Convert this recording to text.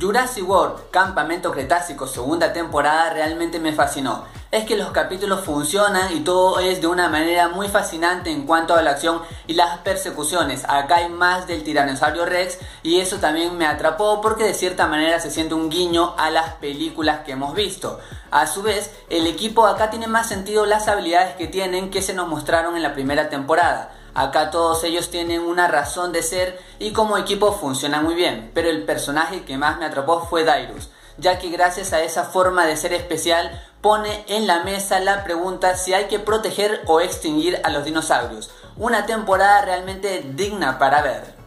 Jurassic World, Campamento Cretácico, segunda temporada, realmente me fascinó. Es que los capítulos funcionan y todo es de una manera muy fascinante en cuanto a la acción y las persecuciones. Acá hay más del tiranosaurio Rex y eso también me atrapó porque de cierta manera se siente un guiño a las películas que hemos visto. A su vez, el equipo acá tiene más sentido las habilidades que tienen que se nos mostraron en la primera temporada. Acá todos ellos tienen una razón de ser y como equipo funcionan muy bien, pero el personaje que más me atrapó fue Dairus, ya que gracias a esa forma de ser especial pone en la mesa la pregunta si hay que proteger o extinguir a los dinosaurios. Una temporada realmente digna para ver.